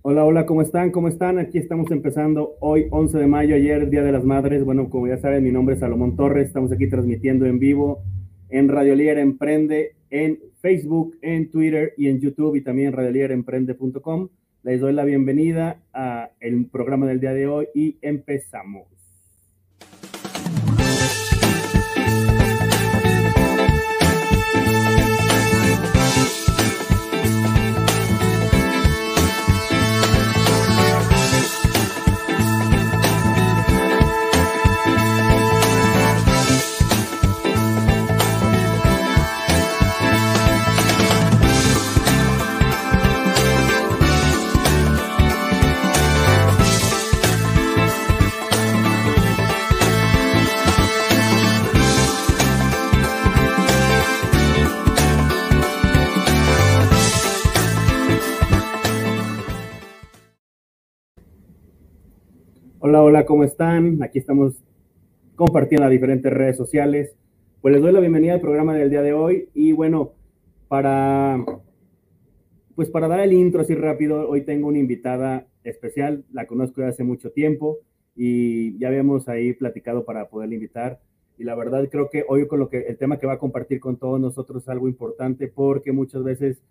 Hola, hola, ¿cómo están? ¿Cómo están? Aquí estamos empezando hoy, 11 de mayo, ayer, Día de las Madres. Bueno, como ya saben, mi nombre es Salomón Torres. Estamos aquí transmitiendo en vivo en Radio Emprende, en Facebook, en Twitter y en YouTube y también en radiolíderemprende.com. Les doy la bienvenida a el programa del día de hoy y empezamos. Hola, hola, ¿cómo están? Aquí estamos compartiendo las diferentes redes sociales. Pues les doy la bienvenida al programa del día de hoy y bueno, para pues para dar el intro así rápido, hoy tengo una invitada especial, la conozco desde hace mucho tiempo y ya habíamos ahí platicado para poderla invitar y la verdad creo que hoy con lo que el tema que va a compartir con todos nosotros es algo importante porque muchas veces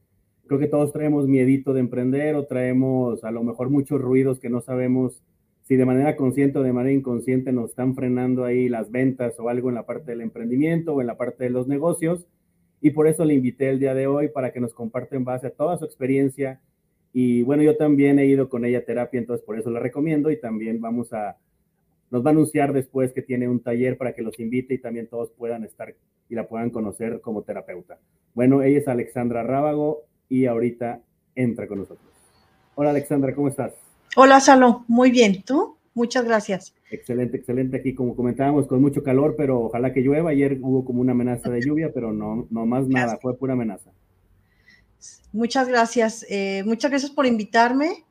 creo que todos traemos miedito de emprender o traemos a lo mejor muchos ruidos que no sabemos si de manera consciente o de manera inconsciente nos están frenando ahí las ventas o algo en la parte del emprendimiento o en la parte de los negocios. Y por eso le invité el día de hoy para que nos comparte en base a toda su experiencia. Y bueno, yo también he ido con ella a terapia, entonces por eso la recomiendo y también vamos a, nos va a anunciar después que tiene un taller para que los invite y también todos puedan estar y la puedan conocer como terapeuta. Bueno, ella es Alexandra Rábago y ahorita entra con nosotros. Hola Alexandra, ¿cómo estás? Hola, Salón. Muy bien. ¿Tú? Muchas gracias. Excelente, excelente. Aquí, como comentábamos, con mucho calor, pero ojalá que llueva. Ayer hubo como una amenaza de lluvia, pero no, no más nada, fue pura amenaza. Muchas gracias. Eh, muchas gracias por invitarme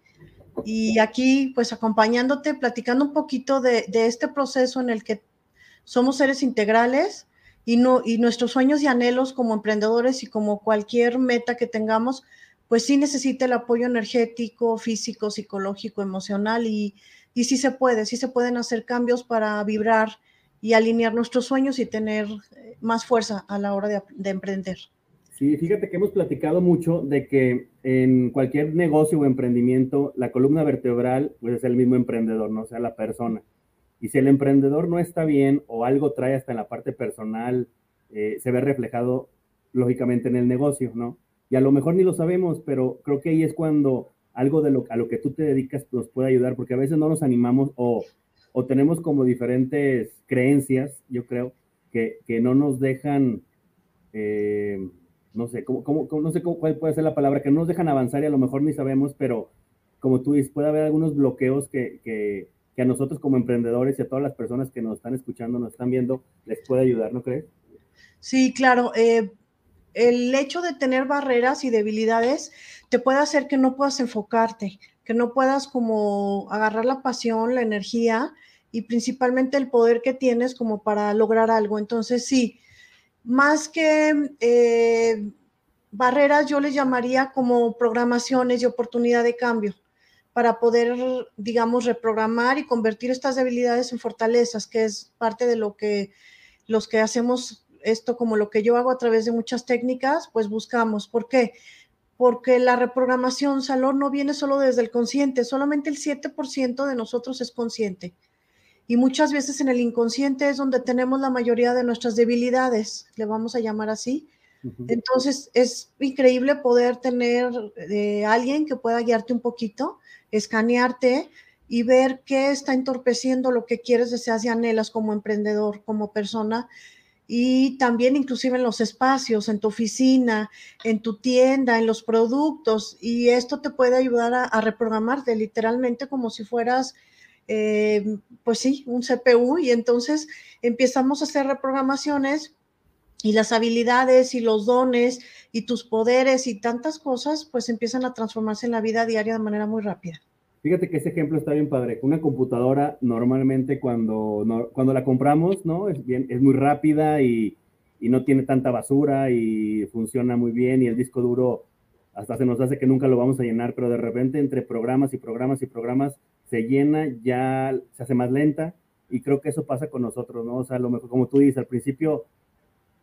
y aquí, pues, acompañándote, platicando un poquito de, de, este proceso en el que somos seres integrales y, no, y nuestros sueños y anhelos como emprendedores y como cualquier meta que tengamos, pues sí necesita el apoyo energético, físico, psicológico, emocional y, y sí se puede, sí se pueden hacer cambios para vibrar y alinear nuestros sueños y tener eh, más fuerza a la hora de, emprender. Sí, fíjate que hemos platicado mucho de que en cualquier negocio o emprendimiento, la columna vertebral pues es el mismo emprendedor, no o sea, la persona. Y si el emprendedor no está bien o algo trae hasta en la parte personal, eh, se ve reflejado lógicamente en el negocio, ¿no? Y a lo mejor ni lo sabemos, pero creo que ahí es cuando algo de lo, a lo que tú te dedicas nos puede ayudar, porque a veces no nos animamos o, o tenemos como diferentes creencias, yo creo, que, que no nos dejan, eh, no sé, cómo, cómo, no sé cómo, cuál puede ser la palabra, que no nos dejan avanzar y a lo mejor ni sabemos, pero como tú dices, puede haber algunos bloqueos que, que, que a nosotros como emprendedores y a todas las personas que nos están escuchando, nos están viendo, les puede ayudar, ¿no crees? Sí, claro. Eh, el hecho de tener barreras y debilidades te puede hacer que no puedas enfocarte, que no puedas como agarrar la pasión, la energía y principalmente el poder que tienes como para lograr algo. Entonces, sí, más que eh, barreras, yo les llamaría como programaciones y oportunidad de cambio para poder, digamos, reprogramar y convertir estas debilidades en fortalezas, que es parte de lo que los que hacemos esto como lo que yo hago a través de muchas técnicas, pues buscamos. ¿Por qué? Porque la reprogramación, Salón, no viene solo desde el consciente, solamente el 7% de nosotros es consciente. Y muchas veces en el inconsciente es donde tenemos la mayoría de nuestras debilidades, le vamos a llamar así. Entonces es increíble poder tener eh, alguien que pueda guiarte un poquito, escanearte y ver qué está entorpeciendo lo que quieres, deseas y anhelas como emprendedor, como persona, y también inclusive en los espacios, en tu oficina, en tu tienda, en los productos. Y esto te puede ayudar a, reprogramarte literalmente como si fueras, eh, pues sí, un CPU. Y entonces empezamos a hacer reprogramaciones y las habilidades y los dones y tus poderes y tantas cosas, pues empiezan a transformarse en la vida diaria de manera muy rápida. Fíjate que ese ejemplo está bien padre. Una computadora normalmente cuando, cuando la compramos, ¿no? Es, muy rápida y, no tiene tanta basura y funciona muy bien y el disco duro hasta se nos hace que nunca lo vamos a llenar, pero de repente entre programas y programas y programas se llena, ya se hace más lenta y creo que eso pasa con nosotros, ¿no? O sea, lo mejor, como tú dices, al principio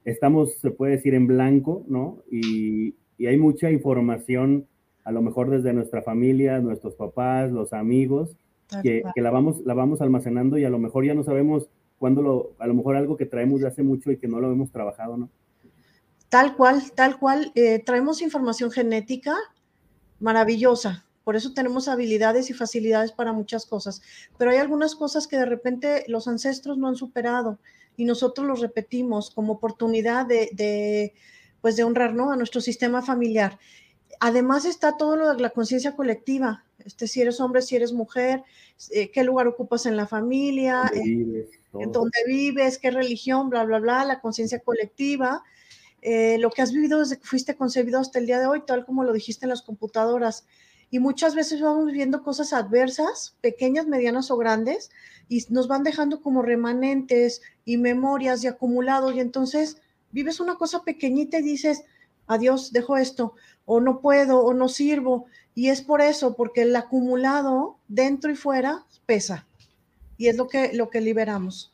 estamos, se puede decir, en blanco, ¿no? Y hay mucha información, a lo mejor desde nuestra familia, nuestros papás, los amigos, que, que, la, vamos, la vamos almacenando y a lo mejor ya no sabemos cuándo lo, a lo mejor algo que traemos de hace mucho y que no lo hemos trabajado, ¿no? Tal cual, tal cual. Eh, traemos información genética maravillosa. Por eso tenemos habilidades y facilidades para muchas cosas. Pero hay algunas cosas que de repente los ancestros no han superado y nosotros los repetimos como oportunidad de, pues de honrar a nuestro sistema familiar. Además está todo lo de la conciencia colectiva. Este, si eres hombre, si eres mujer, eh, qué lugar ocupas en la familia, eh, en dónde vives, qué religión, bla, bla, bla, la conciencia colectiva eh, lo que has vivido desde que fuiste concebido hasta el día de hoy, tal como lo dijiste en las computadoras. Y muchas veces vamos viviendo cosas adversas, pequeñas, medianas o grandes, y nos van dejando como remanentes y memorias y acumulados. Y entonces vives una cosa pequeñita y dices, adiós, dejo esto, o no puedo, o no sirvo. Y es por eso, porque el acumulado dentro y fuera pesa. Y es lo que, lo que liberamos.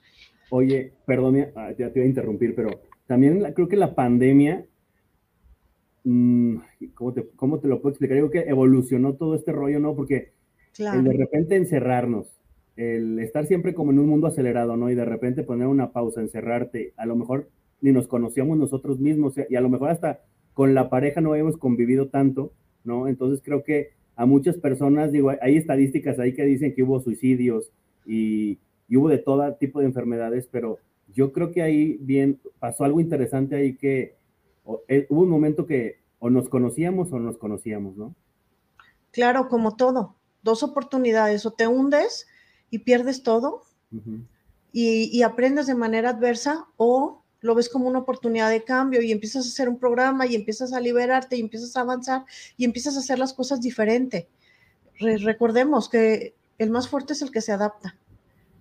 Oye, perdón, ah, te, voy a interrumpir, pero también creo que la pandemia, mm, ¿cómo, te, ¿cómo, te, lo puedo explicar? Digo que evolucionó todo este rollo, ¿no? Porque el de repente encerrarnos, el estar siempre como en un mundo acelerado, ¿no? Y de repente poner una pausa, encerrarte, a lo mejor ni nos conocíamos nosotros mismos y a lo mejor hasta con la pareja no habíamos convivido tanto, ¿no? Entonces creo que a muchas personas, digo, hay estadísticas ahí que dicen que hubo suicidios y, y hubo de todo tipo de enfermedades, pero yo creo que ahí bien pasó algo interesante ahí que eh, hubo un momento que o nos conocíamos o nos conocíamos, ¿no? Claro, como todo, dos oportunidades, o te hundes y pierdes todo y, y, aprendes de manera adversa o lo ves como una oportunidad de cambio y empiezas a hacer un programa y empiezas a liberarte y empiezas a avanzar y empiezas a hacer las cosas diferente. recordemos que el más fuerte es el que se adapta.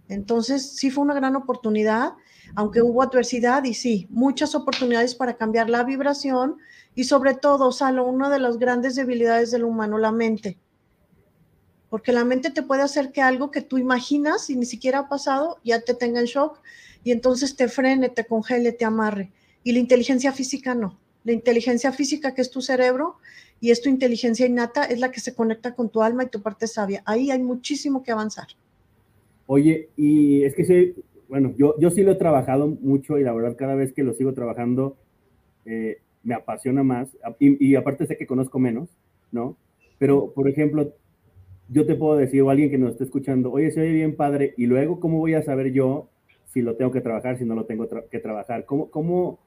Entonces, sí fue una gran oportunidad aunque hubo adversidad y sí, muchas oportunidades para cambiar la vibración y sobre todo, Salo, una de las grandes debilidades del humano, la mente. Porque la mente te puede hacer que algo que tú imaginas y ni siquiera ha pasado ya te tenga en shock y entonces te frene, te congele, te amarre. Y la inteligencia física no. La inteligencia física, que es tu cerebro y es tu inteligencia innata, es la que se conecta con tu alma y tu parte sabia. Ahí hay muchísimo que avanzar. Oye, y es que sí, bueno, yo, yo sí lo he trabajado mucho y la verdad cada vez que lo sigo trabajando eh, me apasiona más y, aparte sé que conozco menos, ¿no? Pero, por ejemplo, yo te puedo decir, o alguien que nos esté escuchando, oye, se oye bien padre, y luego, ¿cómo voy a saber yo si lo tengo que trabajar, si no lo tengo que trabajar? ¿Cómo, cómo,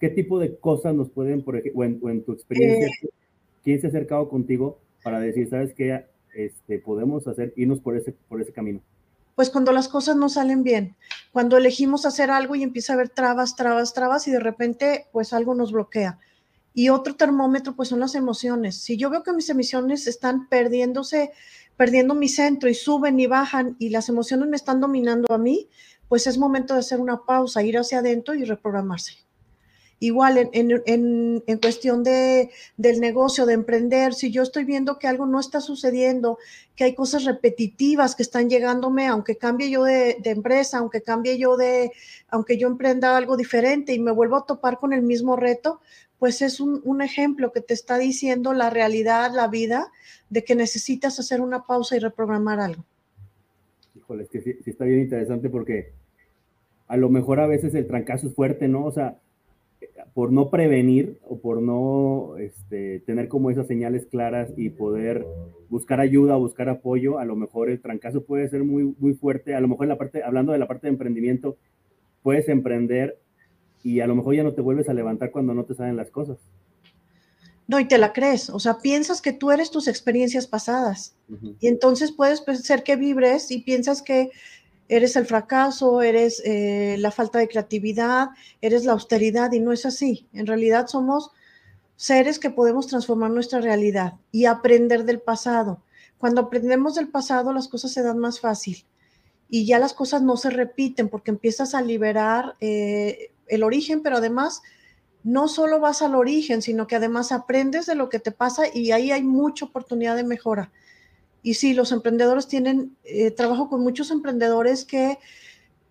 qué tipo de cosas nos pueden, por ejemplo, o en, tu experiencia, eh. quién se ha acercado contigo para decir, sabes qué, este, podemos hacer, irnos por ese, por ese camino? pues cuando las cosas no salen bien, cuando elegimos hacer algo y empieza a haber trabas, trabas, trabas y de repente pues algo nos bloquea. Y otro termómetro pues son las emociones. Si yo veo que mis emociones están perdiéndose, perdiendo mi centro y suben y bajan y las emociones me están dominando a mí, pues es momento de hacer una pausa, ir hacia adentro y reprogramarse. Igual en, cuestión de, del negocio, de emprender, si yo estoy viendo que algo no está sucediendo, que hay cosas repetitivas que están llegándome, aunque cambie yo de, empresa, aunque cambie yo de, aunque yo emprenda algo diferente y me vuelvo a topar con el mismo reto, pues es un, un ejemplo que te está diciendo la realidad, la vida, de que necesitas hacer una pausa y reprogramar algo. Es que sí, sí está bien interesante porque a lo mejor a veces el trancazo es fuerte, ¿no? O sea, por no prevenir o por no este, tener como esas señales claras y poder buscar ayuda, buscar apoyo, a lo mejor el trancazo puede ser muy, muy fuerte. A lo mejor en la parte, hablando de la parte de emprendimiento, puedes emprender y a lo mejor ya no te vuelves a levantar cuando no te salen las cosas. No, y te la crees, o sea, piensas que tú eres tus experiencias pasadas y entonces puedes ser que vibres y piensas que eres el fracaso, eres eh, la falta de creatividad, eres la austeridad y no es así. En realidad somos seres que podemos transformar nuestra realidad y aprender del pasado. Cuando aprendemos del pasado las cosas se dan más fácil y ya las cosas no se repiten porque empiezas a liberar eh, el origen, pero además no solo vas al origen, sino que además aprendes de lo que te pasa y ahí hay mucha oportunidad de mejora. Y sí, los emprendedores tienen, eh, trabajo con muchos emprendedores que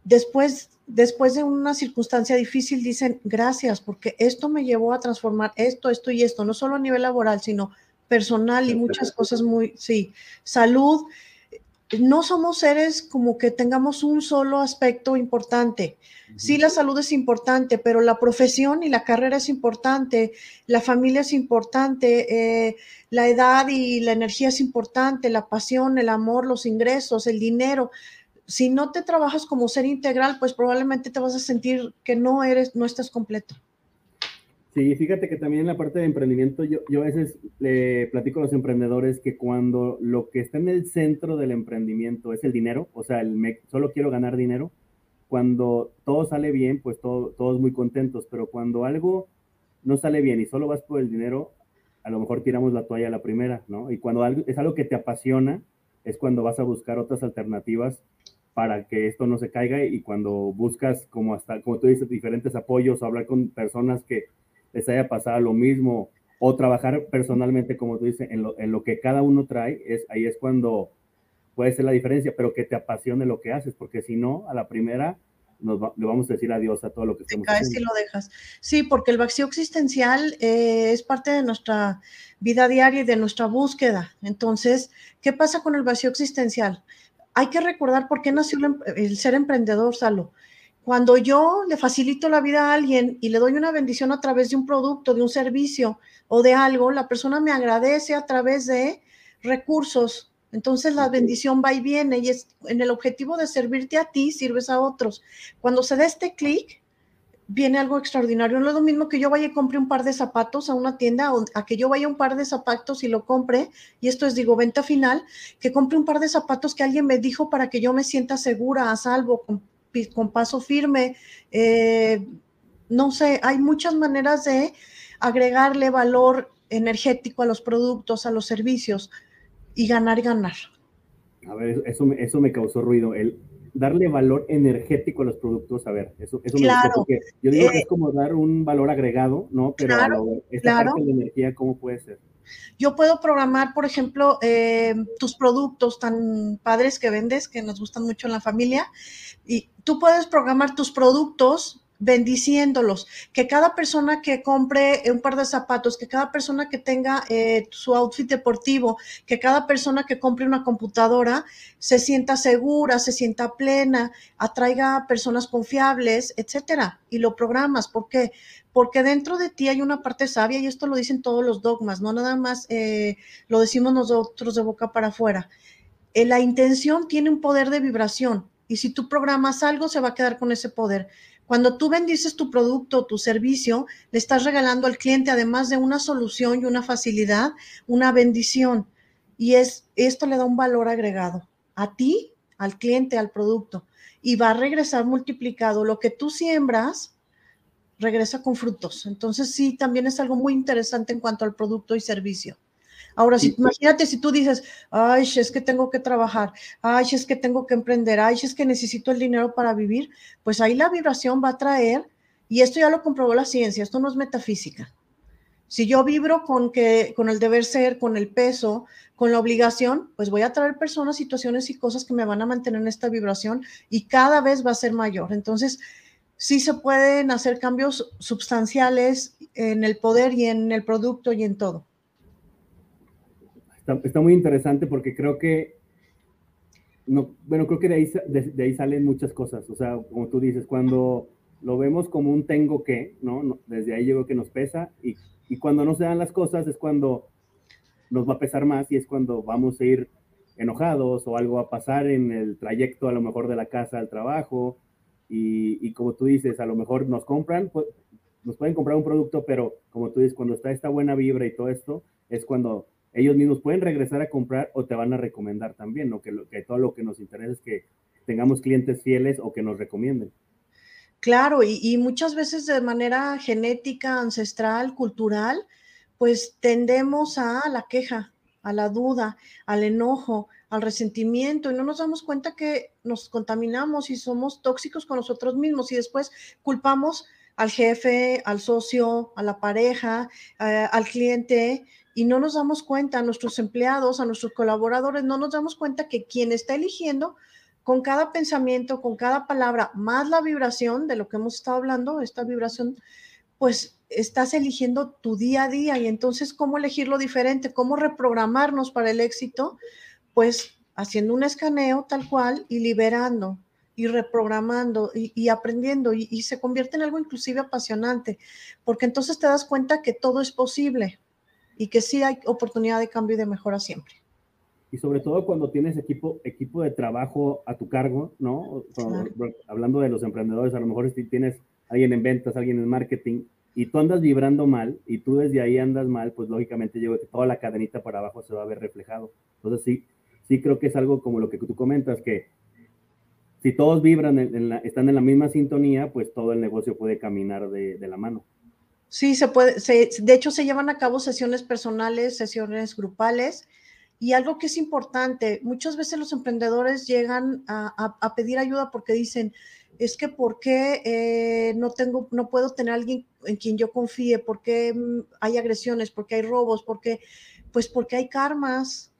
después, después de una circunstancia difícil dicen gracias, porque esto me llevó a transformar esto, esto y esto, no solo a nivel laboral, sino personal y muchas cosas muy, sí, salud. No somos seres como que tengamos un solo aspecto importante. Sí, la salud es importante, pero la profesión y la carrera es importante, la familia es importante, eh, la edad y la energía es importante, la pasión, el amor, los ingresos, el dinero. Si no te trabajas como ser integral, pues probablemente te vas a sentir que no eres, no estás completo. Sí, fíjate que también en la parte de emprendimiento, yo, yo a veces le platico a los emprendedores que cuando lo que está en el centro del emprendimiento es el dinero, o sea, el solo quiero ganar dinero, cuando todo sale bien, pues todo, todos muy contentos, pero cuando algo no sale bien y solo vas por el dinero, a lo mejor tiramos la toalla a la primera, ¿no? Y cuando algo, es algo que te apasiona, es cuando vas a buscar otras alternativas para que esto no se caiga y cuando buscas, como hasta, como tú dices, diferentes apoyos, hablar con personas que les haya pasado lo mismo o trabajar personalmente, como tú dices, en lo, en lo que cada uno trae, es, ahí es cuando puede ser la diferencia, pero que te apasione lo que haces, porque si no, a la primera nos le vamos a decir adiós a todo lo que estamos haciendo. si lo dejas. Sí, porque el vacío existencial eh, es parte de nuestra vida diaria y de nuestra búsqueda. Entonces, ¿qué pasa con el vacío existencial? Hay que recordar por qué nació el ser emprendedor, Salo. Cuando yo le facilito la vida a alguien y le doy una bendición a través de un producto, de un servicio o de algo, la persona me agradece a través de recursos. Entonces la bendición va y viene y es en el objetivo de servirte a ti, sirves a otros. Cuando se da este clic, viene algo extraordinario. No es lo mismo que yo vaya y compre un par de zapatos a una tienda o a que yo vaya un par de zapatos y lo compre, y esto es, digo, venta final, que compre un par de zapatos que alguien me dijo para que yo me sienta segura, a salvo, con paso firme. Eh, no sé, hay muchas maneras de agregarle valor energético a los productos, a los servicios y ganar y ganar. A ver, eso, eso me causó ruido, el darle valor energético a los productos, a ver, eso, eso me gustó porque yo digo que es eh, como dar un valor agregado, ¿no? Pero claro, esta parte de energía, ¿cómo puede ser? Yo puedo programar, por ejemplo, eh, tus productos tan padres que vendes, que nos gustan mucho en la familia, y tú puedes programar tus productos bendiciéndolos, que cada persona que compre un par de zapatos, que cada persona que tenga eh, su outfit deportivo, que cada persona que compre una computadora se sienta segura, se sienta plena, atraiga personas confiables, etcétera, y lo programas. ¿Por qué? Porque dentro de ti hay una parte sabia y esto lo dicen todos los dogmas, no nada más eh, lo decimos nosotros de boca para afuera. Eh, la intención tiene un poder de vibración y si tú programas algo, se va a quedar con ese poder. Cuando tú bendices tu producto o tu servicio, le estás regalando al cliente, además de una solución y una facilidad, una bendición. Y es, esto le da un valor agregado a ti, al cliente, al producto. Y va a regresar multiplicado. Lo que tú siembras, regresa con frutos. Entonces sí, también es algo muy interesante en cuanto al producto y servicio. Ahora, si, imagínate si tú dices, ay, es que tengo que trabajar, ay, es que tengo que emprender, ay, es que necesito el dinero para vivir, pues ahí la vibración va a traer, y esto ya lo comprobó la ciencia, esto no es metafísica. Si yo vibro con, que, con el deber ser, con el peso, con la obligación, pues voy a traer personas, situaciones y cosas que me van a mantener en esta vibración y cada vez va a ser mayor. Entonces, sí se pueden hacer cambios sustanciales en el poder y en el producto y en todo está, muy interesante porque creo que, no, bueno, creo que de ahí, de, ahí salen muchas cosas. O sea, como tú dices, cuando lo vemos como un tengo que, ¿no? Desde ahí llegó que nos pesa y, y cuando no se dan las cosas es cuando nos va a pesar más y es cuando vamos a ir enojados o algo va a pasar en el trayecto a lo mejor de la casa al trabajo y, y como tú dices, a lo mejor nos compran, pues, nos pueden comprar un producto, pero como tú dices, cuando está esta buena vibra y todo esto, es cuando ellos mismos pueden regresar a comprar o te van a recomendar también, ¿no? Que, que todo lo que nos interesa es que tengamos clientes fieles o que nos recomienden. Claro, y, muchas veces de manera genética, ancestral, cultural, pues tendemos a la queja, a la duda, al enojo, al resentimiento, y no nos damos cuenta que nos contaminamos y somos tóxicos con nosotros mismos y después culpamos al jefe, al socio, a la pareja, eh, al cliente, y no nos damos cuenta, a nuestros empleados, a nuestros colaboradores, no nos damos cuenta que quien está eligiendo con cada pensamiento, con cada palabra, más la vibración de lo que hemos estado hablando, esta vibración, pues estás eligiendo tu día a día. Y entonces cómo elegirlo diferente, cómo reprogramarnos para el éxito, pues haciendo un escaneo tal cual y liberando y reprogramando y, aprendiendo. Y, se convierte en algo inclusive apasionante, porque entonces te das cuenta que todo es posible y que sí hay oportunidad de cambio y de mejora siempre. Y sobre todo cuando tienes equipo, equipo de trabajo a tu cargo, ¿no? Hablando de los emprendedores, a lo mejor si tienes alguien en ventas, alguien en marketing, y tú andas vibrando mal y tú desde ahí andas mal, pues lógicamente yo que toda la cadenita para abajo se va a ver reflejado. Entonces sí, sí creo que es algo como lo que tú comentas, que si todos vibran, en, la, están en la misma sintonía, pues todo el negocio puede caminar de, de la mano. Sí, se puede, se, de hecho se llevan a cabo sesiones personales, sesiones grupales y algo que es importante, muchas veces los emprendedores llegan a, a, pedir ayuda porque dicen, es que ¿por qué eh, no tengo, no puedo tener alguien en quien yo confíe? ¿Por qué mm, hay agresiones? ¿Por qué hay robos? ¿Por qué? Pues porque hay karmas,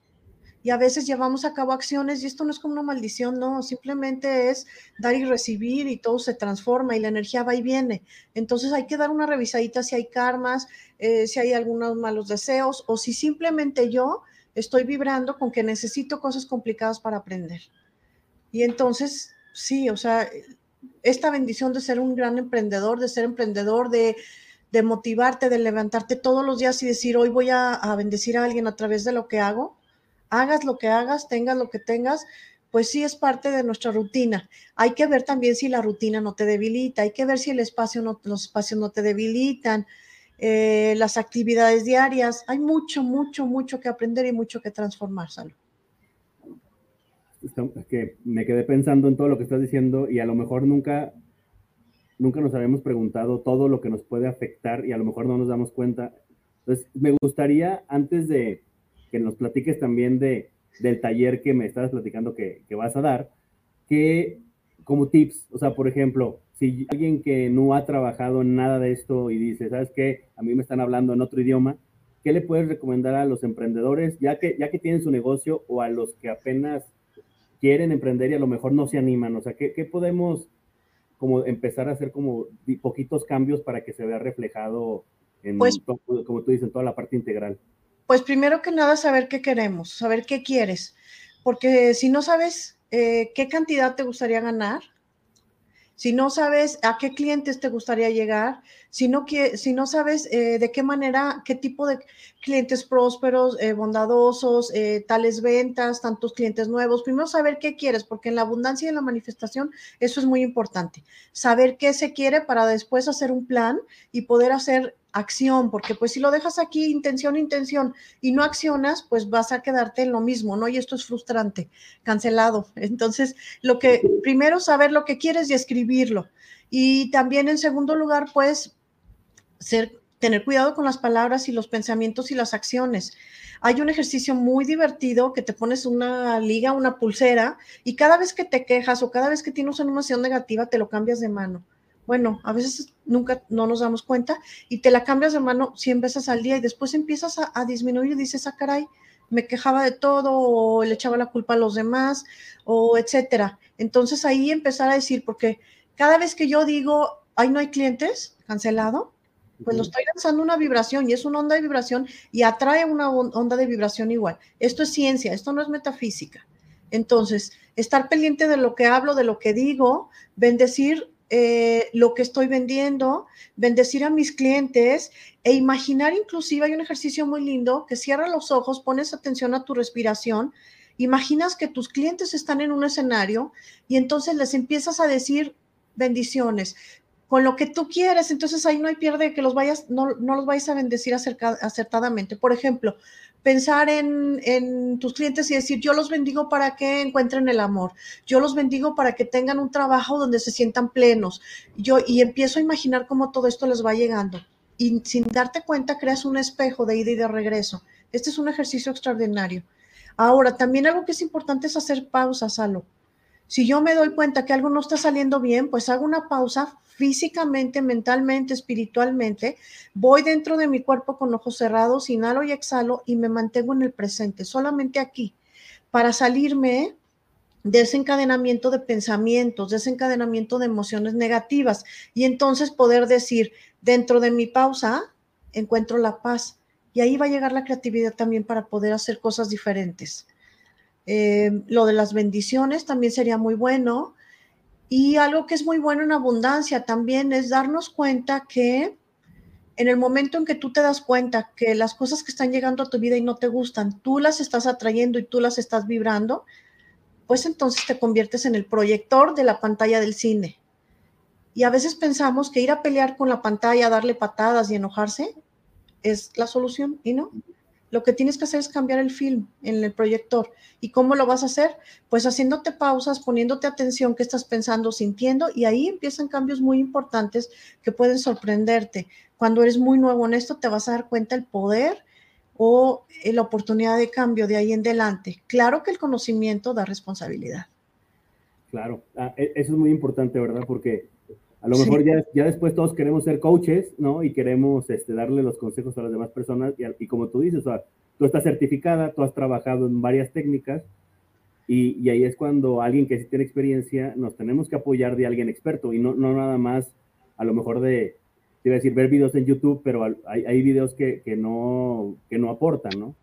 y a veces llevamos a cabo acciones y esto no es como una maldición, no, simplemente es dar y recibir y todo se transforma y la energía va y viene. Entonces hay que dar una revisadita si hay karmas, eh, si hay algunos malos deseos o si simplemente yo estoy vibrando con que necesito cosas complicadas para aprender. Y entonces, sí, o sea, esta bendición de ser un gran emprendedor, de ser emprendedor, de, motivarte, de levantarte todos los días y decir, hoy voy a bendecir a alguien a través de lo que hago, hagas lo que hagas, tengas lo que tengas, pues sí es parte de nuestra rutina. Hay que ver también si la rutina no te debilita, hay que ver si el espacio no, los espacios no te debilitan, eh, las actividades diarias. Hay mucho, mucho, mucho que aprender y mucho que transformar, Salud. Que me quedé pensando en todo lo que estás diciendo y a lo mejor nunca, nunca nos habíamos preguntado todo lo que nos puede afectar y a lo mejor no nos damos cuenta. Entonces, me gustaría, antes de, que nos platiques también de, del taller que me estabas platicando que, que vas a dar, que como tips, o sea, por ejemplo, si alguien que no ha trabajado en nada de esto y dice, ¿sabes qué? A mí me están hablando en otro idioma, ¿qué le puedes recomendar a los emprendedores, ya que, ya que tienen su negocio o a los que apenas quieren emprender y a lo mejor no se animan? O sea, ¿qué, qué podemos como empezar a hacer como poquitos cambios para que se vea reflejado en, pues, como tú dices, en toda la parte integral? Pues primero que nada, saber qué queremos, saber qué quieres, porque si no sabes eh, qué cantidad te gustaría ganar, si no sabes a qué clientes te gustaría llegar, si no, si no sabes eh, de qué manera, qué tipo de clientes prósperos, eh, bondadosos, tales ventas, tantos clientes nuevos, primero saber qué quieres, porque en la abundancia y en la manifestación eso es muy importante. Saber qué se quiere para después hacer un plan y poder hacer acción, porque pues si lo dejas aquí, intención, intención, y no accionas, pues vas a quedarte en lo mismo, ¿no? Y esto es frustrante, cancelado. Entonces, lo que, primero, saber lo que quieres y escribirlo. Y también, en segundo lugar, pues, ser, tener cuidado con las palabras y los pensamientos y las acciones. Hay un ejercicio muy divertido que te pones una liga, una pulsera, y cada vez que te quejas o cada vez que tienes una emoción negativa, te lo cambias de mano bueno, a veces nunca no nos damos cuenta y te la cambias de mano 100 veces al día y después empiezas a, disminuir y dices, ah, caray, me quejaba de todo o le echaba la culpa a los demás o etcétera. Entonces ahí empezar a decir, porque cada vez que yo digo, ay, no hay clientes, cancelado, pues lo estoy lanzando una vibración y es una onda de vibración y atrae una onda de vibración igual. Esto es ciencia, esto no es metafísica. Entonces, estar pendiente de lo que hablo, de lo que digo, bendecir eh, lo que estoy vendiendo, bendecir a mis clientes e imaginar inclusive, hay un ejercicio muy lindo que cierra los ojos, pones atención a tu respiración, imaginas que tus clientes están en un escenario y entonces les empiezas a decir bendiciones con lo que tú quieres, entonces ahí no hay pierde que los vayas, no, no los vayas a bendecir acertadamente. Por ejemplo, pensar en, tus clientes y decir, yo los bendigo para que encuentren el amor, yo los bendigo para que tengan un trabajo donde se sientan plenos. Yo, y empiezo a imaginar cómo todo esto les va llegando. Y sin darte cuenta, creas un espejo de ida y de regreso. Este es un ejercicio extraordinario. Ahora, también algo que es importante es hacer pausas, Salo. Si yo me doy cuenta que algo no está saliendo bien, pues hago una pausa físicamente, mentalmente, espiritualmente, voy dentro de mi cuerpo con ojos cerrados, inhalo y exhalo y me mantengo en el presente, solamente aquí, para salirme desencadenamiento de pensamientos, desencadenamiento de emociones negativas y entonces poder decir, dentro de mi pausa encuentro la paz. Y ahí va a llegar la creatividad también para poder hacer cosas diferentes. Eh, lo de las bendiciones también sería muy bueno y algo que es muy bueno en abundancia también es darnos cuenta que en el momento en que tú te das cuenta que las cosas que están llegando a tu vida y no te gustan, tú las estás atrayendo y tú las estás vibrando, pues entonces te conviertes en el proyector de la pantalla del cine. Y a veces pensamos que ir a pelear con la pantalla, darle patadas y enojarse es la solución y no. Lo que tienes que hacer es cambiar el film en el proyector. ¿Y cómo lo vas a hacer? Pues haciéndote pausas, poniéndote atención qué estás pensando, sintiendo, y ahí empiezan cambios muy importantes que pueden sorprenderte. Cuando eres muy nuevo en esto, te vas a dar cuenta el poder o eh, la oportunidad de cambio de ahí en adelante. Claro que el conocimiento da responsabilidad. Claro, ah, e, eso es muy importante, ¿verdad? Porque a lo mejor ya, ya después todos queremos ser coaches, ¿no? Y queremos este, darle los consejos a las demás personas. Y, como tú dices, tú estás certificada, tú has trabajado en varias técnicas. Y, y, ahí es cuando alguien que sí tiene experiencia, nos tenemos que apoyar de alguien experto y no, no nada más a lo mejor de, te iba a decir, ver videos en YouTube, pero hay, hay videos que, que, no, que no aportan, ¿no?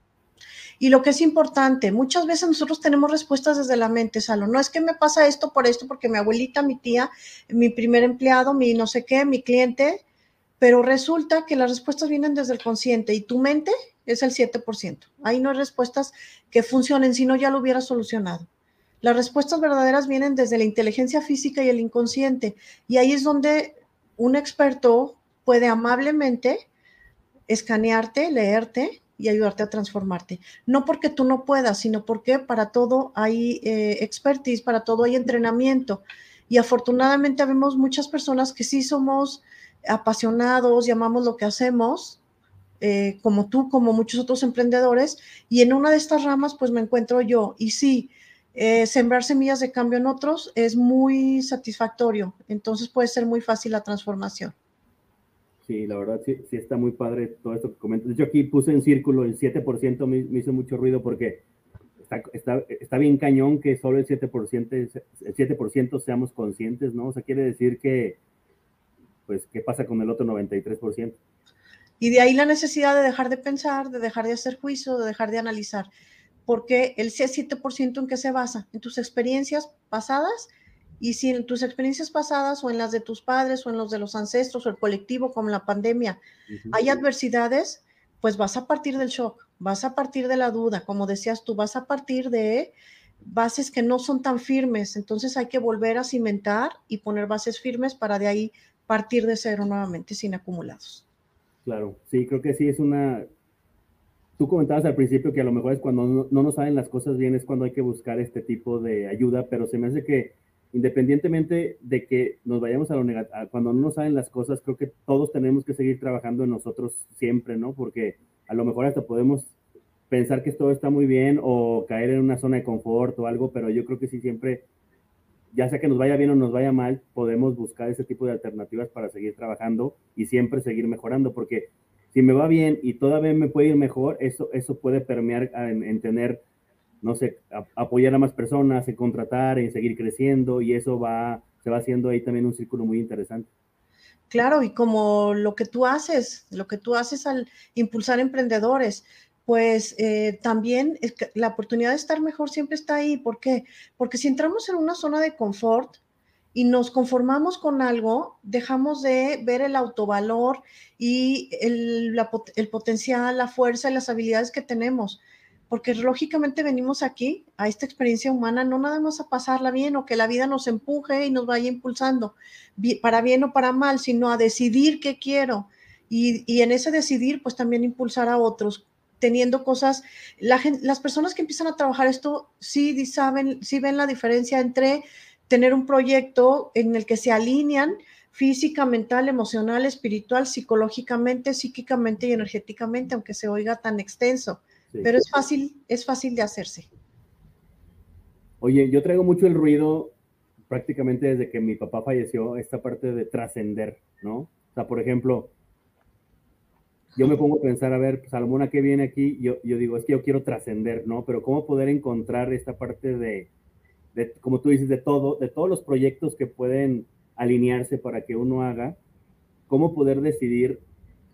Y lo que es importante, muchas veces nosotros tenemos respuestas desde la mente, Salo. No es que me pasa esto por esto, porque mi abuelita, mi tía, mi primer empleado, mi no sé qué, mi cliente, pero resulta que las respuestas vienen desde el consciente y tu mente es el 7%. Ahí no hay respuestas que funcionen, si no ya lo hubiera solucionado. Las respuestas verdaderas vienen desde la inteligencia física y el inconsciente. Y ahí es donde un experto puede amablemente escanearte, leerte y ayudarte a transformarte. No porque tú no puedas, sino porque para todo hay eh, expertise, para todo hay entrenamiento. Y afortunadamente vemos muchas personas que sí somos apasionados, llamamos lo que hacemos, eh, como tú, como muchos otros emprendedores, y en una de estas ramas pues me encuentro yo. Y sí, eh, sembrar semillas de cambio en otros es muy satisfactorio, entonces puede ser muy fácil la transformación. Sí, la verdad sí, sí está muy padre todo esto que comentas. De hecho, aquí puse en círculo el 7%, me, me hizo mucho ruido porque está, está, está, bien cañón que solo el 7%, el 7% seamos conscientes, ¿no? O sea, quiere decir que, pues, ¿qué pasa con el otro 93%? Y de ahí la necesidad de dejar de pensar, de dejar de hacer juicio, de dejar de analizar. Porque el 7% en qué se basa? En tus experiencias pasadas y si en tus experiencias pasadas o en las de tus padres o en los de los ancestros o el colectivo como la pandemia hay adversidades, pues vas a partir del shock, vas a partir de la duda, como decías tú, vas a partir de bases que no son tan firmes, entonces hay que volver a cimentar y poner bases firmes para de ahí partir de cero nuevamente sin acumulados. Claro, sí, creo que sí es una... Tú comentabas al principio que a lo mejor es cuando no, no nos salen las cosas bien, es cuando hay que buscar este tipo de ayuda, pero se me hace que independientemente de que nos vayamos a lo negativo, cuando no nos salen las cosas, creo que todos tenemos que seguir trabajando en nosotros siempre, ¿no? Porque a lo mejor hasta podemos pensar que todo está muy bien o caer en una zona de confort o algo, pero yo creo que sí siempre, ya sea que nos vaya bien o nos vaya mal, podemos buscar ese tipo de alternativas para seguir trabajando y siempre seguir mejorando, porque si me va bien y todavía me puede ir mejor, eso, eso puede permear en tener no sé, apoyar a más personas, en contratar, en seguir creciendo y eso va, se va haciendo ahí también un círculo muy interesante. Claro, y como lo que tú haces, lo que tú haces al impulsar emprendedores, pues eh, también la oportunidad de estar mejor siempre está ahí. ¿Por qué? Porque si entramos en una zona de confort y nos conformamos con algo, dejamos de ver el autovalor y el, el potencial, la fuerza y las habilidades que tenemos porque lógicamente venimos aquí a esta experiencia humana no nada más a pasarla bien o que la vida nos empuje y nos vaya impulsando para bien o para mal, sino a decidir qué quiero. Y, y en ese decidir pues también impulsar a otros teniendo cosas, la las personas que empiezan a trabajar esto sí saben, sí ven la diferencia entre tener un proyecto en el que se alinean física, mental, emocional, espiritual, psicológicamente, psíquicamente y energéticamente, aunque se oiga tan extenso pero es fácil, es fácil de hacerse. Oye, yo traigo mucho el ruido prácticamente desde que mi papá falleció, esta parte de trascender, ¿no? O sea, por ejemplo, yo me pongo a pensar, a ver, Salomón, ¿a qué viene aquí? Yo, yo digo, es que yo quiero trascender, ¿no? Pero ¿cómo poder encontrar esta parte de, de, como tú dices, de todo, de todos los proyectos que pueden alinearse para que uno haga, cómo poder decidir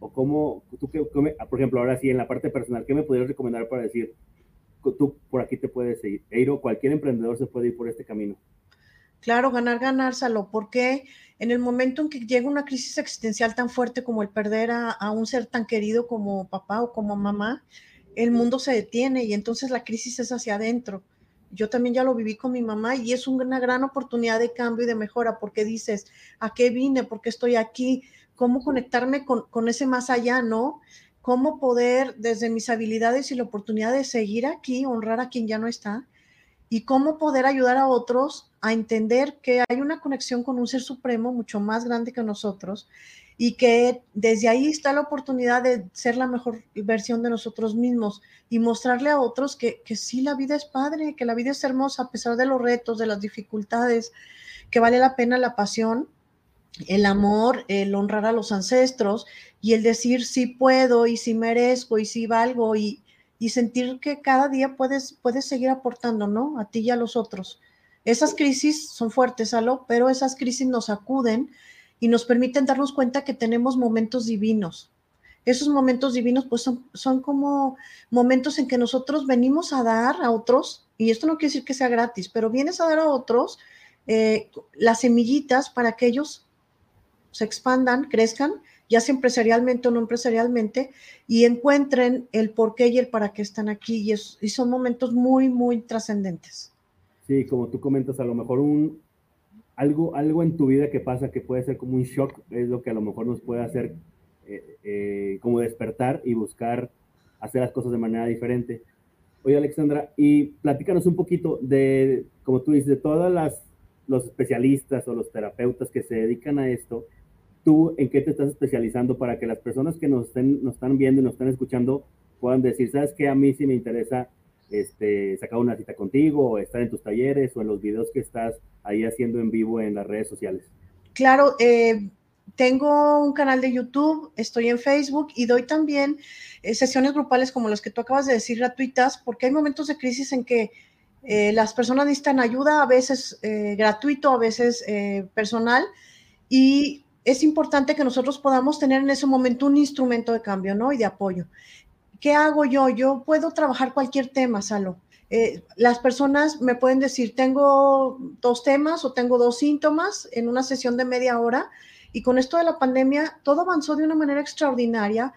o cómo, tú que, por ejemplo, ahora sí, en la parte personal, ¿qué me podrías recomendar para decir, tú por aquí te puedes ir? Eiro, cualquier emprendedor se puede ir por este camino. Claro, ganar, ganárselo, porque en el momento en que llega una crisis existencial tan fuerte como el perder a, un ser tan querido como papá o como mamá, el mundo se detiene y entonces la crisis es hacia adentro. Yo también ya lo viví con mi mamá y es una gran oportunidad de cambio y de mejora porque dices, ¿a qué vine? ¿Por qué estoy aquí? ¿Cómo conectarme con, con ese más allá, no? ¿Cómo poder, desde mis habilidades y la oportunidad de seguir aquí, honrar a quien ya no está? y cómo poder ayudar a otros a entender que hay una conexión con un ser supremo mucho más grande que nosotros y que desde ahí está la oportunidad de ser la mejor versión de nosotros mismos y mostrarle a otros que, que sí la vida es padre, que la vida es hermosa a pesar de los retos, de las dificultades, que vale la pena la pasión, el amor, el honrar a los ancestros y el decir sí puedo y sí merezco y sí valgo y, y sentir que cada día puedes, puedes seguir aportando, ¿no? A ti y a los otros. Esas crisis son fuertes, Alo, pero esas crisis nos acuden y nos permiten darnos cuenta que tenemos momentos divinos. Esos momentos divinos, pues son, son como momentos en que nosotros venimos a dar a otros, y esto no quiere decir que sea gratis, pero vienes a dar a otros eh, las semillitas para que ellos se expandan, crezcan ya sea empresarialmente o no empresarialmente, y encuentren el por qué y el para qué están aquí. Y, son momentos muy, muy trascendentes. Sí, como tú comentas, a lo mejor un, algo, algo en tu vida que pasa que puede ser como un shock, es lo que a lo mejor nos puede hacer eh, eh, como despertar y buscar hacer las cosas de manera diferente. Oye, Alexandra, y platícanos un poquito de, como tú dices, de todas las los especialistas o los terapeutas que se dedican a esto, tú en qué te estás especializando para que las personas que nos, estén, nos están viendo y nos están escuchando puedan decir, ¿sabes qué? A mí sí me interesa este, sacar una cita contigo estar en tus talleres o en los videos que estás ahí haciendo en vivo en las redes sociales. Claro, eh, tengo un canal de YouTube, estoy en Facebook y doy también eh, sesiones grupales como las que tú acabas de decir, gratuitas, porque hay momentos de crisis en que eh, las personas necesitan ayuda, a veces gratuito, a veces personal, y es importante que nosotros podamos tener en ese momento un instrumento de cambio, ¿no? Y de apoyo. ¿Qué hago yo? Yo puedo trabajar cualquier tema, Salo. Eh, las personas me pueden decir, tengo dos temas o tengo dos síntomas en una sesión de media hora y con esto de la pandemia todo avanzó de una manera extraordinaria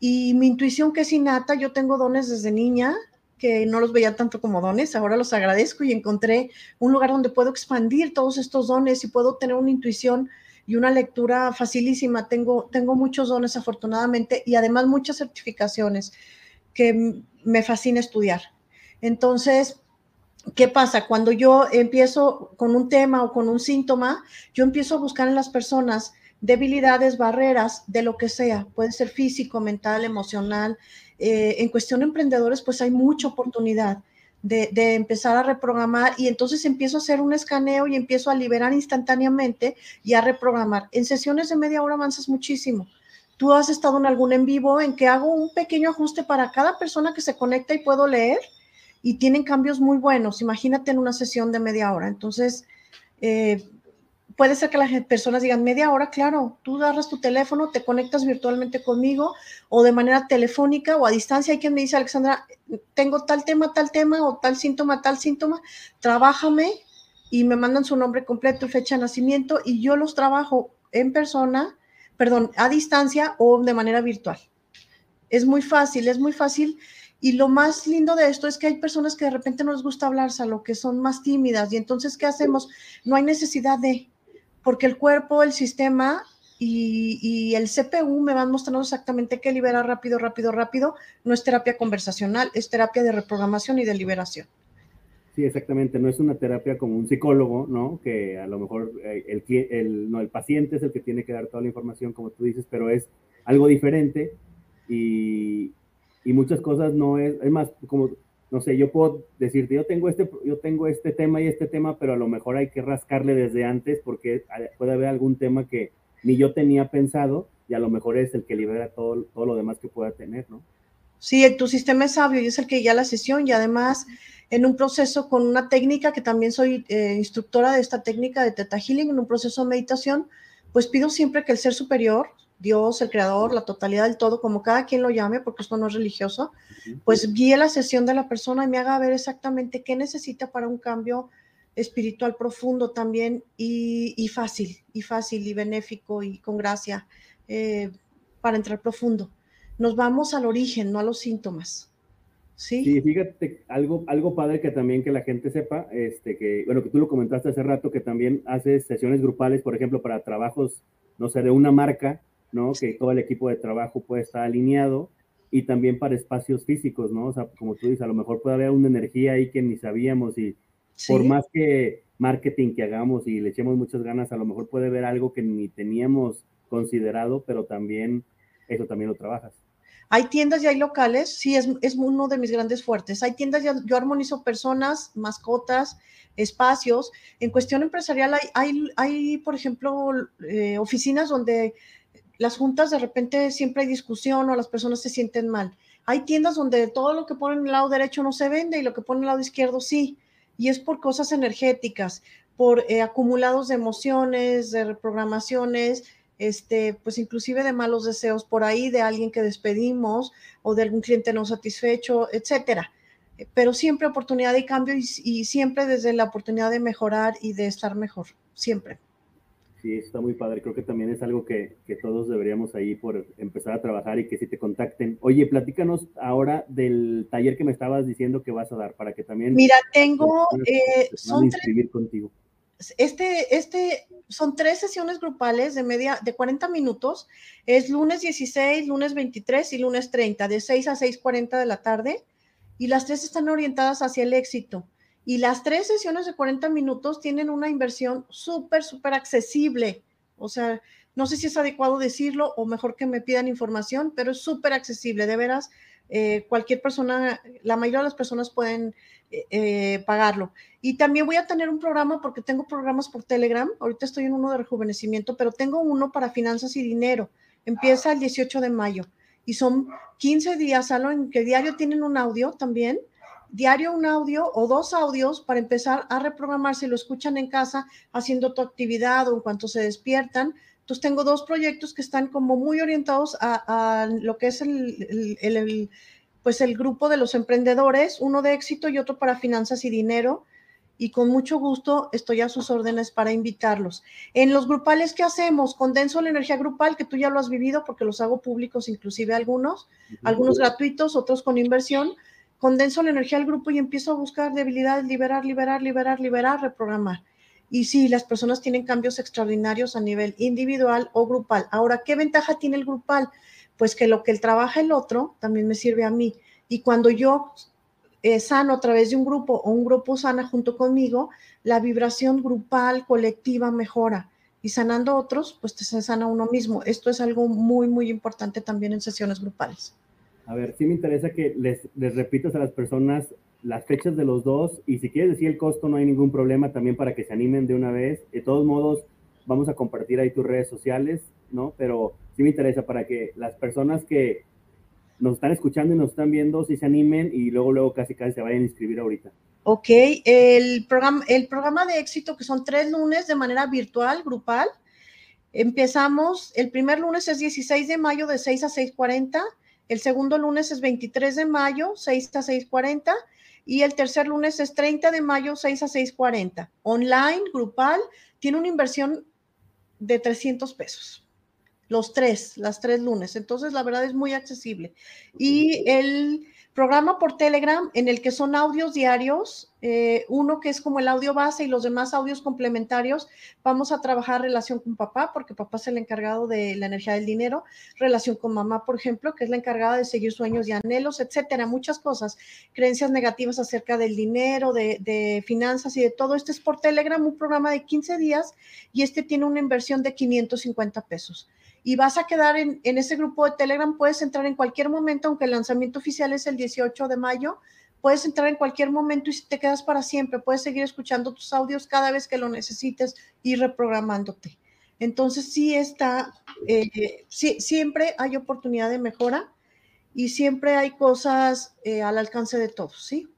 y mi intuición que es innata, yo tengo dones desde niña que no los veía tanto como dones, ahora los agradezco y encontré un lugar donde puedo expandir todos estos dones y puedo tener una intuición y una lectura facilísima. Tengo, tengo muchos dones afortunadamente y además muchas certificaciones que me fascina estudiar. Entonces, ¿qué pasa? Cuando yo empiezo con un tema o con un síntoma, yo empiezo a buscar en las personas debilidades, barreras, de lo que sea. Puede ser físico, mental, emocional. Eh, en cuestión de emprendedores, pues hay mucha oportunidad de, empezar a reprogramar y entonces empiezo a hacer un escaneo y empiezo a liberar instantáneamente y a reprogramar. En sesiones de media hora avanzas muchísimo. Tú has estado en algún en vivo en que hago un pequeño ajuste para cada persona que se conecta y puedo leer y tienen cambios muy buenos. Imagínate en una sesión de media hora. Entonces, eh, puede ser que las personas digan media hora, claro, tú agarras tu teléfono, te conectas virtualmente conmigo o de manera telefónica o a distancia. Hay quien me dice, Alexandra, tengo tal tema, tal tema o tal síntoma, tal síntoma, trabájame y me mandan su nombre completo y fecha de nacimiento y yo los trabajo en persona, perdón, a distancia o de manera virtual. Es muy fácil, es muy fácil. Y lo más lindo de esto es que hay personas que de repente no les gusta hablar, a lo que son más tímidas. Y entonces, ¿qué hacemos? No hay necesidad de, porque el cuerpo, el sistema y, el CPU me van mostrando exactamente qué liberar rápido, rápido, rápido. No es terapia conversacional, es terapia de reprogramación y de liberación. Sí, exactamente. No es una terapia como un psicólogo, ¿no? Que a lo mejor eh, el, el, no, el paciente es el que tiene que dar toda la información, como tú dices, pero es algo diferente y, y muchas cosas no es, es más, como no sé, yo puedo decirte, yo tengo este, yo tengo este tema y este tema, pero a lo mejor hay que rascarle desde antes porque puede haber algún tema que ni yo tenía pensado y a lo mejor es el que libera todo, todo lo demás que pueda tener, ¿no? Sí, tu sistema es sabio y es el que guía la sesión y además en un proceso con una técnica que también soy eh, instructora de esta técnica de Teta Healing, en un proceso de meditación, pues pido siempre que el ser superior, Dios, el creador, la totalidad del todo, como cada quien lo llame, porque esto no es religioso, pues guíe la sesión de la persona y me haga ver exactamente qué necesita para un cambio espiritual profundo también y, fácil, y fácil y benéfico y con gracia eh, para entrar profundo. Nos vamos al origen, no a los síntomas. Sí, sí fíjate, algo, algo padre que también que la gente sepa, este, que, bueno, que tú lo comentaste hace rato, que también haces sesiones grupales, por ejemplo, para trabajos, no sé, de una marca, ¿no? Que todo el equipo de trabajo puede estar alineado y también para espacios físicos, ¿no? O sea, como tú dices, a lo mejor puede haber una energía ahí que ni sabíamos y por más que marketing que hagamos y le echemos muchas ganas, a lo mejor puede haber algo que ni teníamos considerado, pero también eso también lo trabajas. Hay tiendas y hay locales, sí, es, es uno de mis grandes fuertes. Hay tiendas, yo, yo armonizo personas, mascotas, espacios. En cuestión empresarial hay, hay, hay por ejemplo, eh, oficinas donde las juntas de repente siempre hay discusión o las personas se sienten mal. Hay tiendas donde todo lo que ponen en el lado derecho no se vende y lo que ponen en el lado izquierdo sí. Y es por cosas energéticas, por eh, acumulados de emociones, de reprogramaciones, este, pues inclusive de malos deseos por ahí, de alguien que despedimos o de algún cliente no satisfecho, etcétera. Pero siempre oportunidad de cambio y siempre desde la oportunidad de mejorar y de estar mejor, siempre. Sí, está muy padre. Creo que también es algo que, que, todos deberíamos ahí por empezar a trabajar y que si te contacten. Oye, platícanos ahora del taller que me estabas diciendo que vas a dar para que también. Mira, tengo. Eh, son tres, contigo. Este, este, son tres sesiones grupales de media, de 40 minutos. Es lunes 16, lunes 23 y lunes 30, de 6 a 6:40 de la tarde. Y las tres están orientadas hacia el éxito. Y las tres sesiones de 40 minutos tienen una inversión súper, súper accesible. O sea, no sé si es adecuado decirlo o mejor que me pidan información, pero es súper accesible. De veras, eh, cualquier persona, la mayoría de las personas pueden eh, eh, pagarlo. Y también voy a tener un programa porque tengo programas por Telegram. Ahorita estoy en uno de rejuvenecimiento, pero tengo uno para finanzas y dinero. Empieza el 18 de mayo y son 15 días, algo en que diario tienen un audio también diario un audio o dos audios para empezar a reprogramar si lo escuchan en casa haciendo tu actividad o en cuanto se despiertan. Entonces tengo dos proyectos que están como muy orientados a, lo que es el, pues el grupo de los emprendedores, uno de éxito y otro para finanzas y dinero. Y con mucho gusto estoy a sus órdenes para invitarlos. En los grupales que hacemos, condenso la energía grupal, que tú ya lo has vivido porque los hago públicos, inclusive algunos, algunos gratuitos, otros con inversión condenso la energía del grupo y empiezo a buscar debilidades, liberar, liberar, liberar, liberar, reprogramar. Y sí, las personas tienen cambios extraordinarios a nivel individual o grupal. Ahora, ¿qué ventaja tiene el grupal? Pues que lo que él trabaja el otro también me sirve a mí. Y cuando yo eh, sano a través de un grupo o un grupo sana junto conmigo, la vibración grupal, colectiva mejora. Y sanando otros, pues se sana uno mismo. Esto es algo muy, muy importante también en sesiones grupales. A ver, sí me interesa que les, les repitas a las personas las fechas de los dos y si quieres decir el costo no hay ningún problema también para que se animen de una vez. De todos modos, vamos a compartir ahí tus redes sociales, ¿no? Pero sí me interesa para que las personas que nos están escuchando y nos están viendo, sí se animen y luego, luego casi casi se vayan a inscribir ahorita. Ok, el programa, el programa de éxito que son tres lunes de manera virtual, grupal. Empezamos, el primer lunes es 16 de mayo de 6 a 6.40 el segundo lunes es 23 de mayo, 6 a 6.40. Y el tercer lunes es 30 de mayo, 6 a 6.40. Online, grupal, tiene una inversión de 300 pesos. Los tres, las tres lunes. Entonces, la verdad es muy accesible. Y el programa por Telegram en el que son audios diarios, eh, uno que es como el audio base y los demás audios complementarios. Vamos a trabajar relación con papá, porque papá es el encargado de la energía del dinero, relación con mamá, por ejemplo, que es la encargada de seguir sueños y anhelos, etcétera, muchas cosas, creencias negativas acerca del dinero, de, de finanzas y de todo. Este es por Telegram, un programa de 15 días y este tiene una inversión de 550 pesos y vas a quedar en, ese grupo de Telegram. Puedes entrar en cualquier momento, aunque el lanzamiento oficial es el 18 de mayo, puedes entrar en cualquier momento y si te quedas para siempre, puedes seguir escuchando tus audios cada vez que lo necesites y reprogramándote. Entonces sí está, eh, siempre hay oportunidad de mejora y siempre hay cosas eh, al alcance de todos, ¿sí?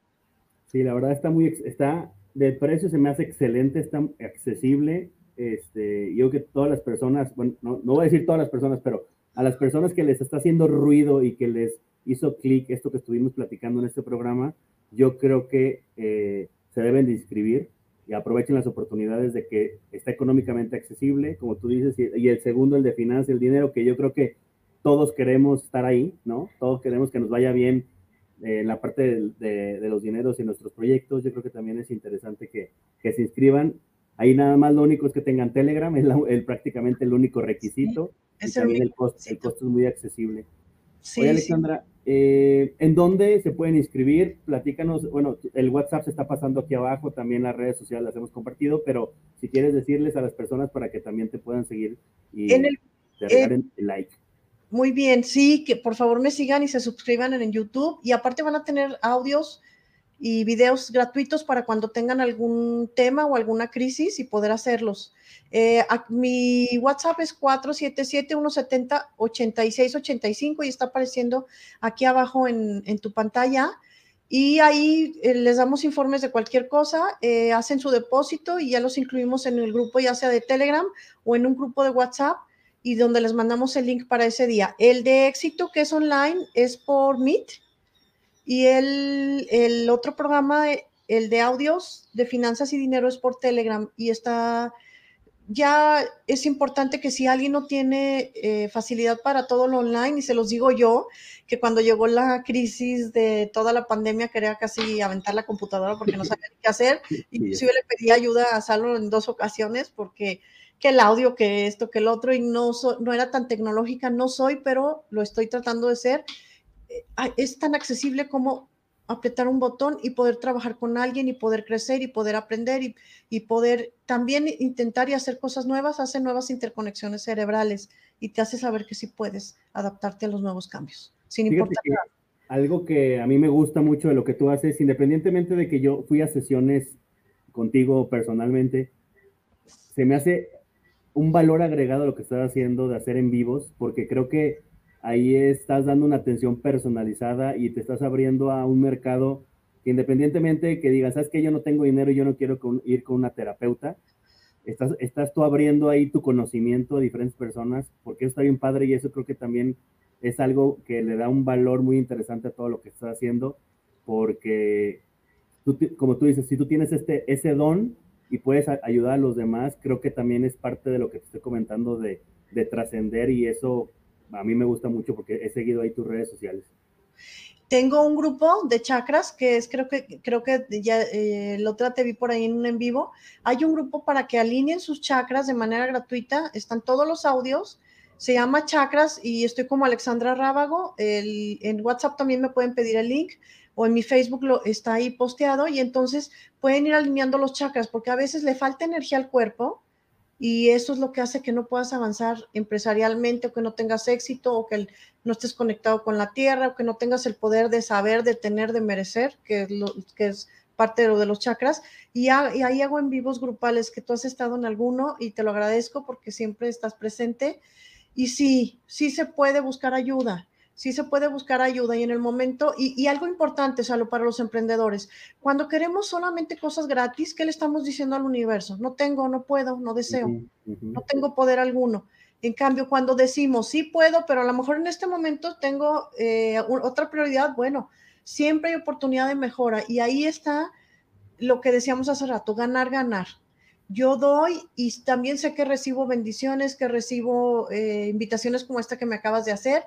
Sí, la verdad está muy, está, del precio se me hace excelente, está accesible. Este, yo que todas las personas, bueno, no, no voy a decir todas las personas, pero a las personas que les está haciendo ruido y que les hizo clic esto que estuvimos platicando en este programa, yo creo que eh, se deben de inscribir y aprovechen las oportunidades de que está económicamente accesible, como tú dices, y, el segundo, el de finanzas, el dinero, que yo creo que todos queremos estar ahí, ¿no? Todos queremos que nos vaya bien en la parte de, los dineros y nuestros proyectos. Yo creo que también es interesante que, que, se inscriban. Ahí nada más lo único es que tengan Telegram, es el, prácticamente el único requisito. y también el costo, el costo es muy accesible. Sí, Oye, Alexandra, eh, ¿en dónde se pueden inscribir? Platícanos, bueno, el WhatsApp se está pasando aquí abajo, también las redes sociales las hemos compartido, pero si quieres decirles a las personas para que también te puedan seguir y en el, el like. Muy bien, sí, que por favor me sigan y se suscriban en YouTube y aparte van a tener audios y videos gratuitos para cuando tengan algún tema o alguna crisis y poder hacerlos. Eh, mi WhatsApp es 477-170-8685 y está apareciendo aquí abajo en, tu pantalla. Y ahí eh, les damos informes de cualquier cosa, eh, hacen su depósito y ya los incluimos en el grupo, ya sea de Telegram o en un grupo de WhatsApp y donde les mandamos el link para ese día. El de éxito, que es online, es por Meet y el, el otro programa, el de audios de finanzas y dinero es por Telegram. Y está, ya es importante que si alguien no tiene eh, facilidad para todo lo online, y se los digo yo, que cuando llegó la crisis de toda la pandemia quería casi aventar la computadora porque no sabía qué hacer. Inclusive le pedí ayuda a Salo en dos ocasiones porque que el audio, que esto, que el otro, y no, no era tan tecnológica, no soy, pero lo estoy tratando de ser es tan accesible como apretar un botón y poder trabajar con alguien y poder crecer y poder aprender y, poder también intentar y hacer cosas nuevas, hace nuevas interconexiones cerebrales y te hace saber que sí puedes adaptarte a los nuevos cambios, sin importar Algo que a mí me gusta mucho de lo que tú haces, independientemente de que yo fui a sesiones contigo personalmente, se me hace un valor agregado a lo que estás haciendo de hacer en vivos, porque creo que ahí estás dando una atención personalizada y te estás abriendo a un mercado que independientemente de que digas, sabes que yo no tengo dinero y yo no quiero ir con una terapeuta, estás, estás tú abriendo ahí tu conocimiento a diferentes personas, porque eso está bien padre y eso creo que también es algo que le da un valor muy interesante a todo lo que estás haciendo, porque como tú dices, si tú tienes este, ese don y puedes ayudar a los demás, creo que también es parte de lo que te estoy comentando de, de trascender y eso a mí me gusta mucho porque he seguido ahí tus redes sociales. Tengo un grupo de chakras que es, creo que, creo que ya eh, lo te vi por ahí en un en vivo. Hay un grupo para que alineen sus chakras de manera gratuita. Están todos los audios. Se llama Chakras y estoy como Alexandra Rábago. en WhatsApp también me pueden pedir el link o en mi Facebook lo, está ahí posteado y entonces pueden ir alineando los chakras porque a veces le falta energía al cuerpo y eso es lo que hace que no puedas avanzar empresarialmente o que no tengas éxito o que no estés conectado con la tierra o que no tengas el poder de saber, de tener, de merecer, que es, lo, que es parte de lo de los chakras. Y, y, ahí hago en vivos grupales que tú has estado en alguno y te lo agradezco porque siempre estás presente. Y sí, sí se puede buscar ayuda sí se puede buscar ayuda y en el momento, y, algo importante, Salo, para los emprendedores, cuando queremos solamente cosas gratis, ¿qué le estamos diciendo al universo? No tengo, no puedo, no deseo, no tengo poder alguno. En cambio, cuando decimos, sí puedo, pero a lo mejor en este momento tengo eh, otra prioridad, bueno, siempre hay oportunidad de mejora y ahí está lo que decíamos hace rato, ganar, ganar. Yo doy y también sé que recibo bendiciones, que recibo eh, invitaciones como esta que me acabas de hacer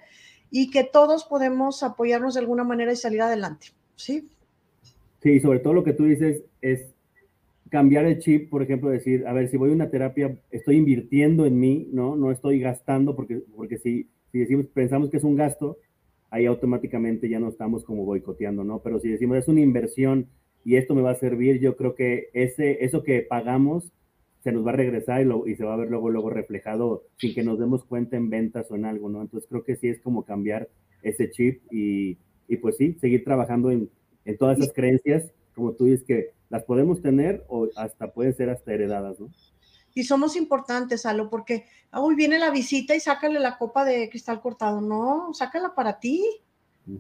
y que todos podemos apoyarnos de alguna manera y salir adelante. ¿Sí? Sí, sobre todo lo que tú dices es cambiar el chip, por ejemplo, decir, a ver, si voy a una terapia, estoy invirtiendo en mí, ¿no? No estoy gastando, porque, porque si, si decimos, pensamos que es un gasto, ahí automáticamente ya no estamos como boicoteando, ¿no? Pero si decimos es una inversión y esto me va a servir, yo creo que ese, eso que pagamos se nos va a regresar y, y, se va a ver luego, luego reflejado sin que nos demos cuenta en ventas o en algo, ¿no? Entonces creo que sí es como cambiar ese chip y, y pues sí, seguir trabajando en en todas esas creencias, como tú dices, que las podemos tener o hasta pueden ser hasta heredadas, ¿no? Y somos importantes, Alo, porque hoy viene la visita y sácale la copa de cristal cortado. No, sácala para ti.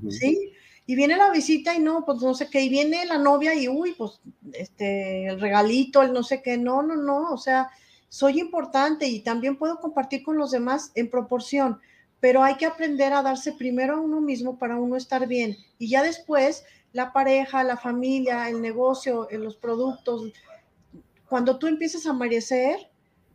¿Sí? Y viene la visita y no, pues no sé qué, y viene la novia y uy, pues este, el regalito, el no sé qué, no, no, no, o sea, soy importante y también puedo compartir con los demás en proporción, pero hay que aprender a darse primero a uno mismo para uno estar bien. Y ya después la pareja, la familia, el negocio, los productos, cuando tú empiezas a merecer,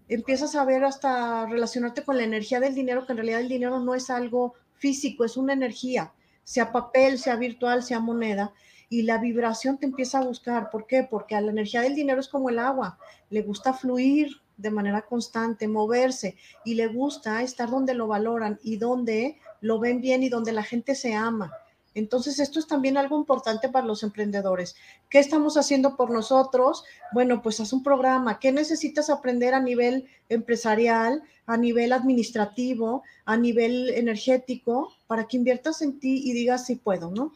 empiezas a ver hasta relacionarte con la energía del dinero, que en realidad el dinero no es algo físico, es una energía sea papel, sea virtual, sea moneda, y la vibración te empieza a buscar. ¿Por qué? Porque a la energía del dinero es como el agua, le gusta fluir de manera constante, moverse, y le gusta estar donde lo valoran y donde lo ven bien y donde la gente se ama. Entonces, esto es también algo importante para los emprendedores. ¿Qué estamos haciendo por nosotros? Bueno, pues haz un programa. ¿Qué necesitas aprender a nivel empresarial, a nivel administrativo, a nivel energético, para que inviertas en ti y digas si puedo, ¿no?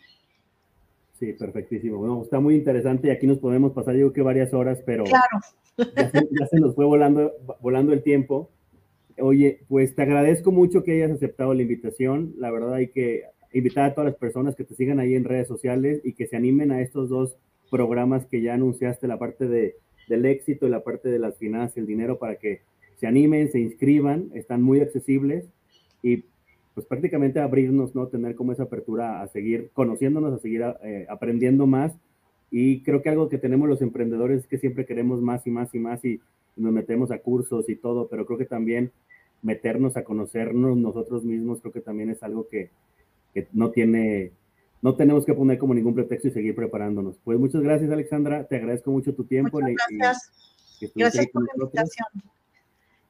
Sí, perfectísimo. Bueno, está muy interesante y aquí nos podemos pasar, yo creo que varias horas, pero claro. ya, se, nos fue volando, volando el tiempo. Oye, pues te agradezco mucho que hayas aceptado la invitación. La verdad hay que invitar a todas las personas que te sigan ahí en redes sociales y que se animen a estos dos programas que ya anunciaste, la parte de, del éxito y la parte de las finanzas y el dinero, para que se animen, se inscriban, están muy accesibles y pues prácticamente abrirnos, ¿no? Tener como esa apertura a seguir conociéndonos, a seguir eh, aprendiendo más. Y creo que algo que tenemos los emprendedores es que siempre queremos más y más y más y nos metemos a cursos y todo, pero creo que también meternos a conocernos nosotros mismos, creo que también es algo que, que no tiene, no tenemos que poner como ningún pretexto y seguir preparándonos. Pues muchas gracias, Alexandra. Te agradezco mucho tu tiempo. Muchas gracias. gracias por la invitación.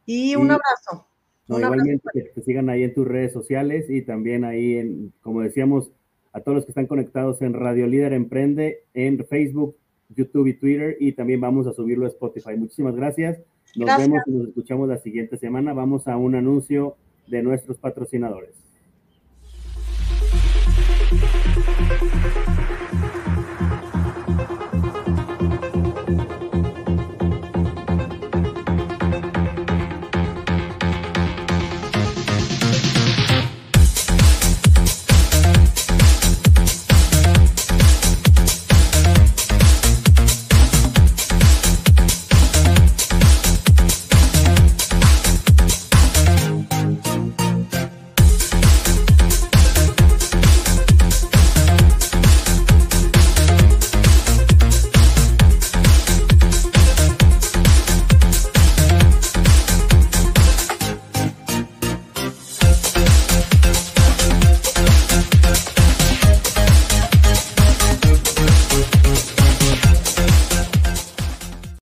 Y un abrazo. igualmente que te sigan ahí en tus redes sociales y también ahí en, como decíamos, a todos los que están conectados en Radio Líder Emprende, en Facebook, YouTube y Twitter, y también vamos a subirlo a Spotify. Muchísimas gracias. Nos vemos y nos escuchamos la siguiente semana. Vamos a un anuncio de nuestros patrocinadores.